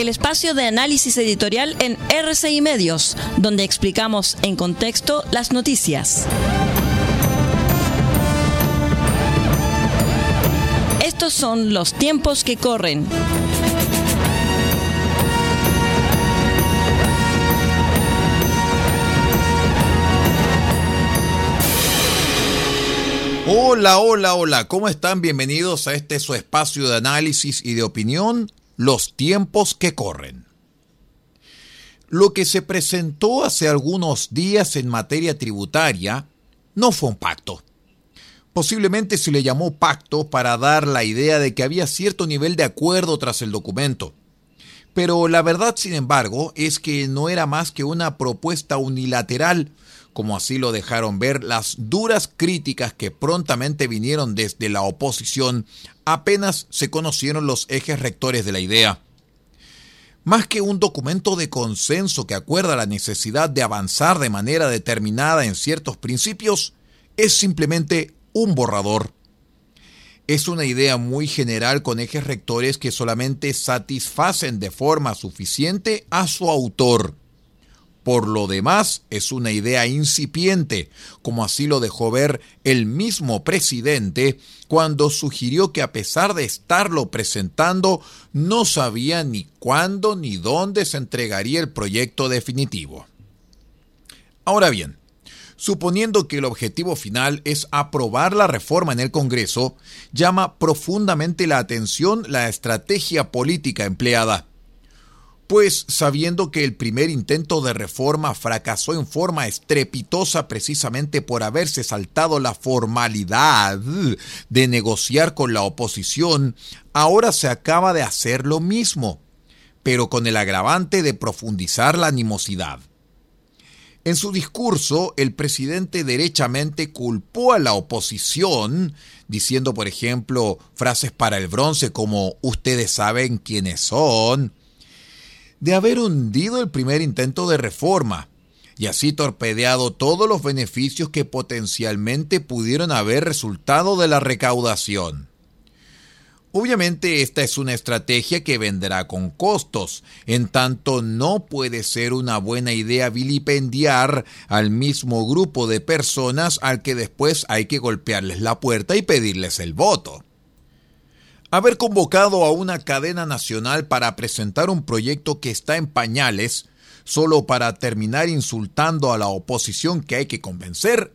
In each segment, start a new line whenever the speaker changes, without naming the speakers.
el espacio de análisis editorial en RCI Medios, donde explicamos en contexto las noticias. Estos son los tiempos que corren.
Hola, hola, hola, ¿cómo están? Bienvenidos a este su espacio de análisis y de opinión, los tiempos que corren. Lo que se presentó hace algunos días en materia tributaria no fue un pacto. Posiblemente se le llamó pacto para dar la idea de que había cierto nivel de acuerdo tras el documento. Pero la verdad, sin embargo, es que no era más que una propuesta unilateral como así lo dejaron ver las duras críticas que prontamente vinieron desde la oposición apenas se conocieron los ejes rectores de la idea. Más que un documento de consenso que acuerda la necesidad de avanzar de manera determinada en ciertos principios, es simplemente un borrador. Es una idea muy general con ejes rectores que solamente satisfacen de forma suficiente a su autor por lo demás, es una idea incipiente, como así lo dejó ver el mismo presidente cuando sugirió que a pesar de estarlo presentando, no sabía ni cuándo ni dónde se entregaría el proyecto definitivo. Ahora bien, suponiendo que el objetivo final es aprobar la reforma en el Congreso, llama profundamente la atención la estrategia política empleada pues sabiendo que el primer intento de reforma fracasó en forma estrepitosa precisamente por haberse saltado la formalidad de negociar con la oposición, ahora se acaba de hacer lo mismo, pero con el agravante de profundizar la animosidad. En su discurso, el presidente derechamente culpó a la oposición, diciendo, por ejemplo, frases para el bronce como ustedes saben quiénes son, de haber hundido el primer intento de reforma y así torpedeado todos los beneficios que potencialmente pudieron haber resultado de la recaudación. Obviamente esta es una estrategia que vendrá con costos, en tanto no puede ser una buena idea vilipendiar al mismo grupo de personas al que después hay que golpearles la puerta y pedirles el voto. Haber convocado a una cadena nacional para presentar un proyecto que está en pañales, solo para terminar insultando a la oposición que hay que convencer,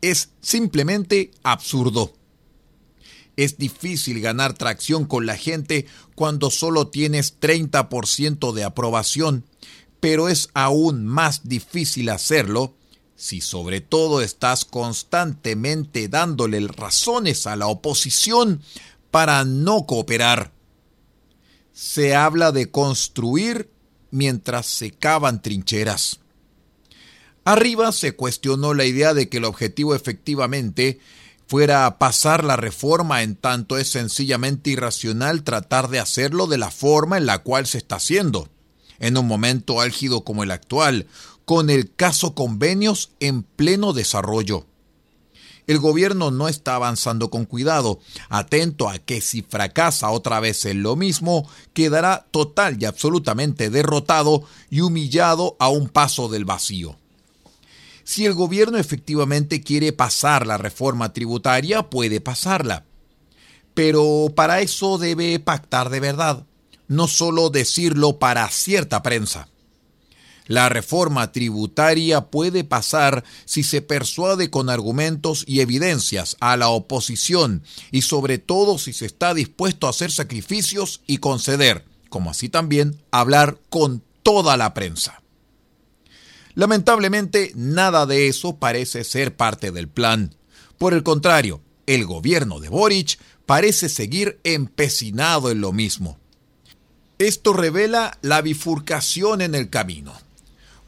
es simplemente absurdo. Es difícil ganar tracción con la gente cuando solo tienes 30% de aprobación, pero es aún más difícil hacerlo si sobre todo estás constantemente dándole razones a la oposición para no cooperar. Se habla de construir mientras se cavan trincheras. Arriba se cuestionó la idea de que el objetivo efectivamente fuera pasar la reforma en tanto es sencillamente irracional tratar de hacerlo de la forma en la cual se está haciendo, en un momento álgido como el actual, con el caso convenios en pleno desarrollo el gobierno no está avanzando con cuidado, atento a que si fracasa otra vez en lo mismo, quedará total y absolutamente derrotado y humillado a un paso del vacío. Si el gobierno efectivamente quiere pasar la reforma tributaria, puede pasarla. Pero para eso debe pactar de verdad, no solo decirlo para cierta prensa. La reforma tributaria puede pasar si se persuade con argumentos y evidencias a la oposición y sobre todo si se está dispuesto a hacer sacrificios y conceder, como así también hablar con toda la prensa. Lamentablemente, nada de eso parece ser parte del plan. Por el contrario, el gobierno de Boric parece seguir empecinado en lo mismo. Esto revela la bifurcación en el camino.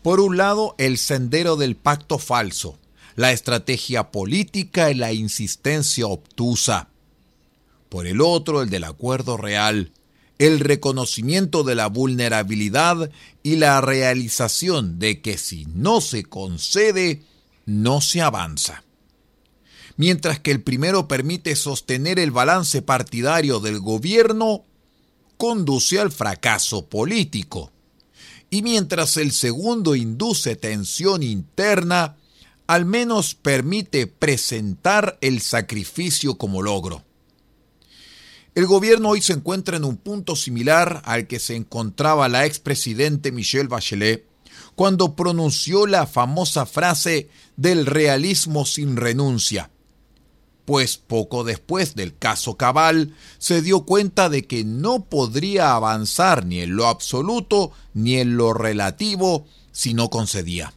Por un lado, el sendero del pacto falso, la estrategia política y la insistencia obtusa. Por el otro, el del acuerdo real, el reconocimiento de la vulnerabilidad y la realización de que si no se concede, no se avanza. Mientras que el primero permite sostener el balance partidario del gobierno, conduce al fracaso político. Y mientras el segundo induce tensión interna, al menos permite presentar el sacrificio como logro. El gobierno hoy se encuentra en un punto similar al que se encontraba la expresidente Michelle Bachelet cuando pronunció la famosa frase del realismo sin renuncia. Pues poco después del caso Cabal se dio cuenta de que no podría avanzar ni en lo absoluto ni en lo relativo si no concedía.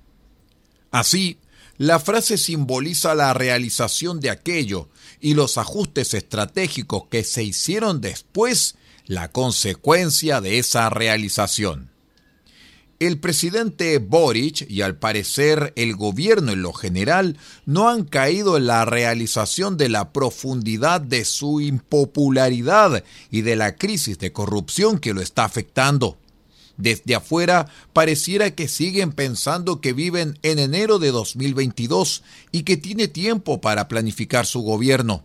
Así, la frase simboliza la realización de aquello y los ajustes estratégicos que se hicieron después, la consecuencia de esa realización. El presidente Boric y al parecer el gobierno en lo general no han caído en la realización de la profundidad de su impopularidad y de la crisis de corrupción que lo está afectando. Desde afuera pareciera que siguen pensando que viven en enero de 2022 y que tiene tiempo para planificar su gobierno.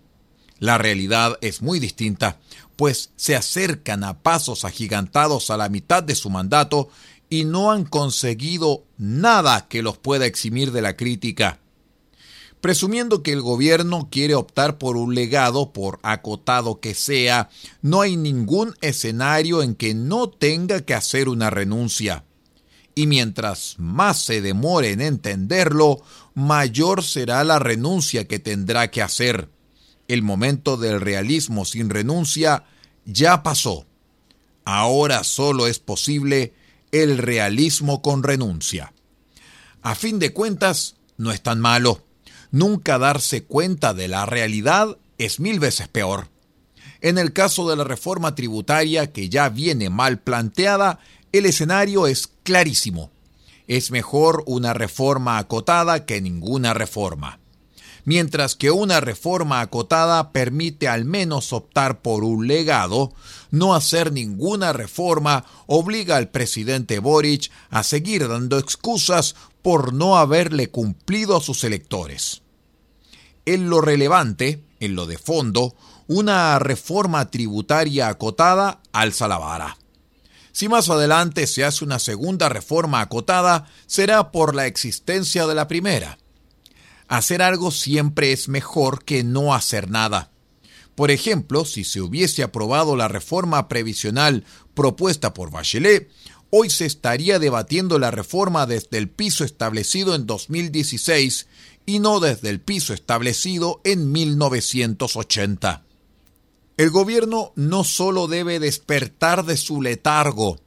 La realidad es muy distinta, pues se acercan a pasos agigantados a la mitad de su mandato y no han conseguido nada que los pueda eximir de la crítica. Presumiendo que el gobierno quiere optar por un legado, por acotado que sea, no hay ningún escenario en que no tenga que hacer una renuncia. Y mientras más se demore en entenderlo, mayor será la renuncia que tendrá que hacer. El momento del realismo sin renuncia ya pasó. Ahora solo es posible el realismo con renuncia. A fin de cuentas, no es tan malo nunca darse cuenta de la realidad es mil veces peor. En el caso de la reforma tributaria que ya viene mal planteada, el escenario es clarísimo. Es mejor una reforma acotada que ninguna reforma. Mientras que una reforma acotada permite al menos optar por un legado, no hacer ninguna reforma obliga al presidente Boric a seguir dando excusas por no haberle cumplido a sus electores en lo relevante, en lo de fondo, una reforma tributaria acotada alza la vara. Si más adelante se hace una segunda reforma acotada, será por la existencia de la primera. Hacer algo siempre es mejor que no hacer nada. Por ejemplo, si se hubiese aprobado la reforma previsional propuesta por Bachelet, hoy se estaría debatiendo la reforma desde el piso establecido en 2016 y no desde el piso establecido en 1980. El gobierno no solo debe despertar de su letargo,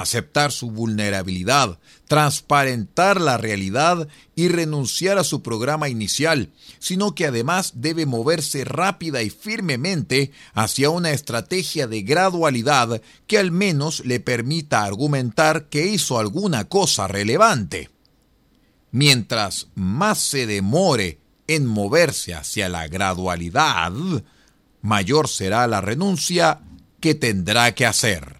aceptar su vulnerabilidad, transparentar la realidad y renunciar a su programa inicial, sino que además debe moverse rápida y firmemente hacia una estrategia de gradualidad que al menos le permita argumentar que hizo alguna cosa relevante. Mientras más se demore en moverse hacia la gradualidad, mayor será la renuncia que tendrá que hacer.